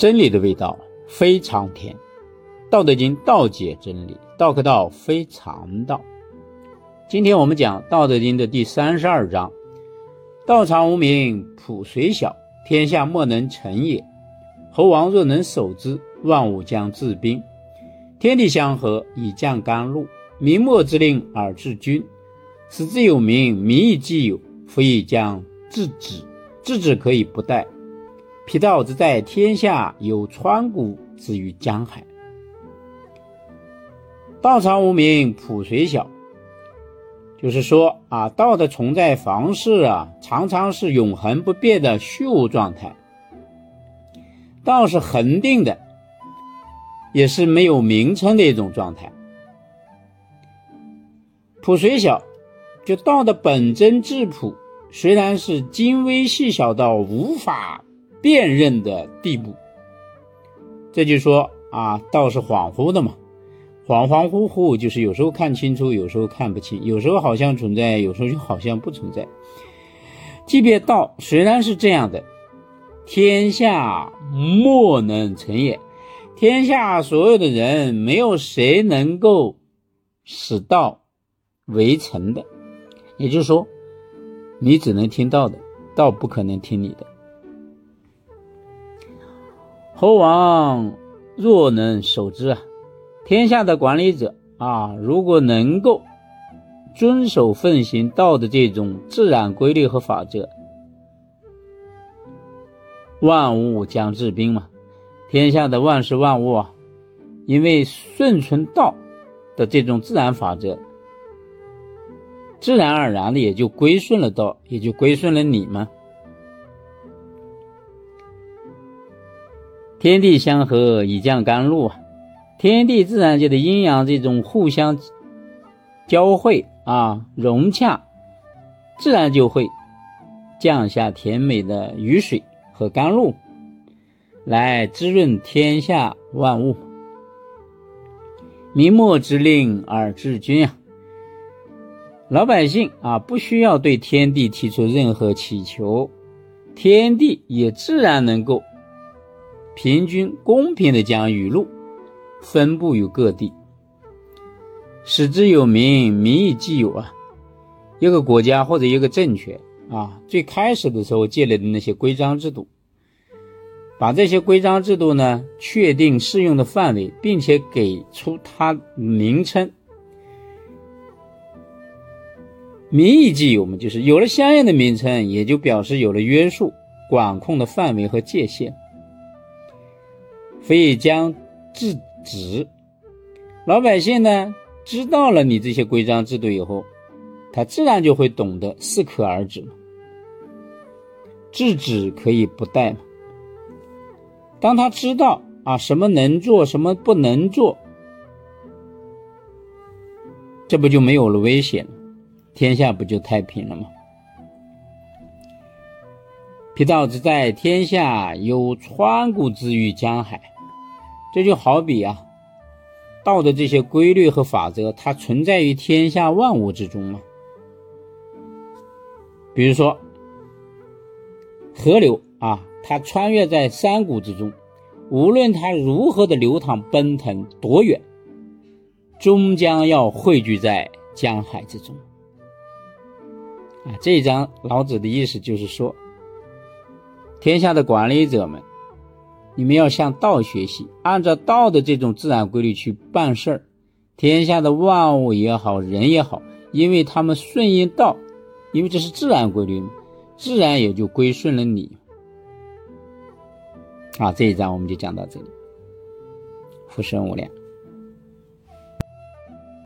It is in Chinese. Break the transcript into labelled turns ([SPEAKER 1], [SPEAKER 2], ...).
[SPEAKER 1] 真理的味道非常甜，《道德经》道解真理，道可道非常道。今天我们讲《道德经》的第三十二章：道常无名，朴虽小，天下莫能成也。猴王若能守之，万物将自宾。天地相合，以降甘露；明末之令而治君，使之有名，民亦既有，夫亦将治止。治止可以不殆。皮道之在天下，有川谷之于江海。道常无名，朴虽小。就是说啊，道的存在方式啊，常常是永恒不变的虚无状态。道是恒定的，也是没有名称的一种状态。朴虽小，就道的本真质朴，虽然是精微细小到无法辨认的地步。这就说啊，道是恍惚的嘛。恍恍惚惚，就是有时候看清楚，有时候看不清，有时候好像存在，有时候就好像不存在。即便道虽然是这样的，天下莫能成也。天下所有的人，没有谁能够使道为成的。也就是说，你只能听道的，道不可能听你的。猴王若能守之啊！天下的管理者啊，如果能够遵守奉行道的这种自然规律和法则，万物将治兵嘛。天下的万事万物啊，因为顺从道的这种自然法则，自然而然的也就归顺了道，也就归顺了你嘛。天地相合，以降甘露啊。天地自然界的阴阳这种互相交汇啊融洽，自然就会降下甜美的雨水和甘露，来滋润天下万物。明末之令而治君啊，老百姓啊不需要对天地提出任何祈求，天地也自然能够平均公平的将雨露。分布于各地，使之有名，民以既有啊。一个国家或者一个政权啊，最开始的时候建立的那些规章制度，把这些规章制度呢确定适用的范围，并且给出它名称，民以既有嘛，就是有了相应的名称，也就表示有了约束、管控的范围和界限，非将制。止，老百姓呢知道了你这些规章制度以后，他自然就会懂得适可而止了。制止可以不带嘛。当他知道啊什么能做，什么不能做，这不就没有了危险？天下不就太平了吗？皮道之在天下，有川谷之于江海。这就好比啊，道的这些规律和法则，它存在于天下万物之中嘛。比如说，河流啊，它穿越在山谷之中，无论它如何的流淌奔腾多远，终将要汇聚在江海之中。啊，这一章老子的意思就是说，天下的管理者们。你们要向道学习，按照道的这种自然规律去办事儿，天下的万物也好，人也好，因为他们顺应道，因为这是自然规律，自然也就归顺了你。啊，这一章我们就讲到这里，福生无量。